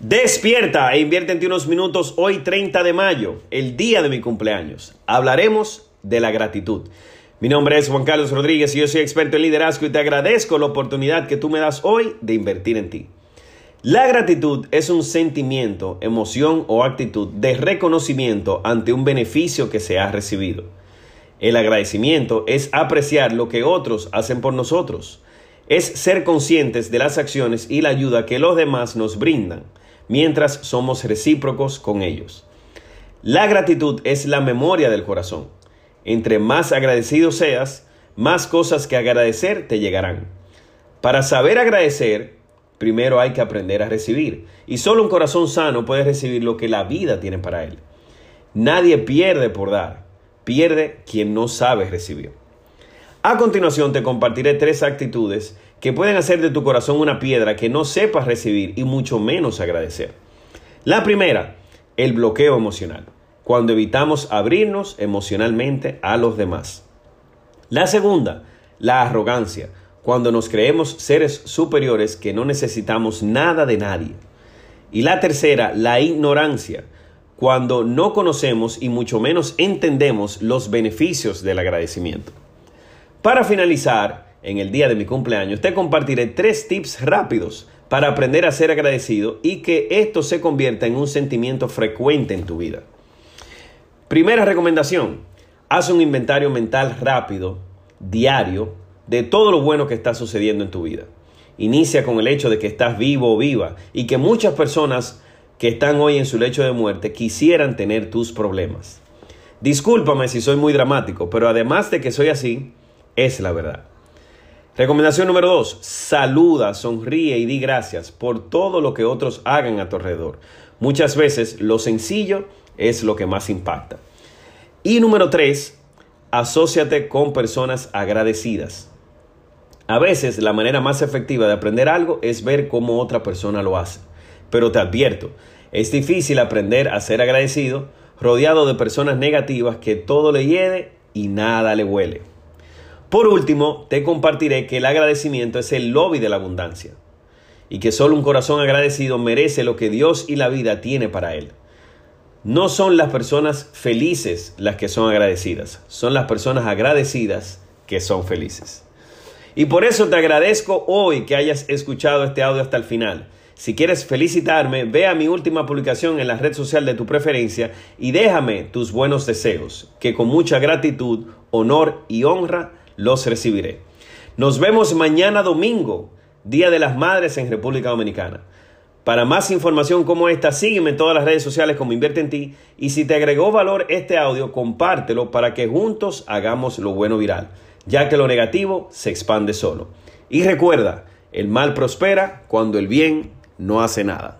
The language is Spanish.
Despierta e invierte en ti unos minutos hoy 30 de mayo, el día de mi cumpleaños. Hablaremos de la gratitud. Mi nombre es Juan Carlos Rodríguez y yo soy experto en liderazgo y te agradezco la oportunidad que tú me das hoy de invertir en ti. La gratitud es un sentimiento, emoción o actitud de reconocimiento ante un beneficio que se ha recibido. El agradecimiento es apreciar lo que otros hacen por nosotros. Es ser conscientes de las acciones y la ayuda que los demás nos brindan mientras somos recíprocos con ellos. La gratitud es la memoria del corazón. Entre más agradecido seas, más cosas que agradecer te llegarán. Para saber agradecer, primero hay que aprender a recibir. Y solo un corazón sano puede recibir lo que la vida tiene para él. Nadie pierde por dar, pierde quien no sabe recibir. A continuación te compartiré tres actitudes que pueden hacer de tu corazón una piedra que no sepas recibir y mucho menos agradecer. La primera, el bloqueo emocional, cuando evitamos abrirnos emocionalmente a los demás. La segunda, la arrogancia, cuando nos creemos seres superiores que no necesitamos nada de nadie. Y la tercera, la ignorancia, cuando no conocemos y mucho menos entendemos los beneficios del agradecimiento. Para finalizar, en el día de mi cumpleaños, te compartiré tres tips rápidos para aprender a ser agradecido y que esto se convierta en un sentimiento frecuente en tu vida. Primera recomendación, haz un inventario mental rápido, diario, de todo lo bueno que está sucediendo en tu vida. Inicia con el hecho de que estás vivo o viva y que muchas personas que están hoy en su lecho de muerte quisieran tener tus problemas. Discúlpame si soy muy dramático, pero además de que soy así, es la verdad. Recomendación número dos, saluda, sonríe y di gracias por todo lo que otros hagan a tu alrededor. Muchas veces lo sencillo es lo que más impacta. Y número tres, asóciate con personas agradecidas. A veces la manera más efectiva de aprender algo es ver cómo otra persona lo hace. Pero te advierto, es difícil aprender a ser agradecido rodeado de personas negativas que todo le hiede y nada le huele. Por último, te compartiré que el agradecimiento es el lobby de la abundancia y que solo un corazón agradecido merece lo que Dios y la vida tiene para él. No son las personas felices las que son agradecidas, son las personas agradecidas que son felices. Y por eso te agradezco hoy que hayas escuchado este audio hasta el final. Si quieres felicitarme, ve a mi última publicación en la red social de tu preferencia y déjame tus buenos deseos, que con mucha gratitud, honor y honra los recibiré. Nos vemos mañana domingo, Día de las Madres en República Dominicana. Para más información como esta, sígueme en todas las redes sociales como Invierte en ti y si te agregó valor este audio, compártelo para que juntos hagamos lo bueno viral, ya que lo negativo se expande solo. Y recuerda, el mal prospera cuando el bien no hace nada.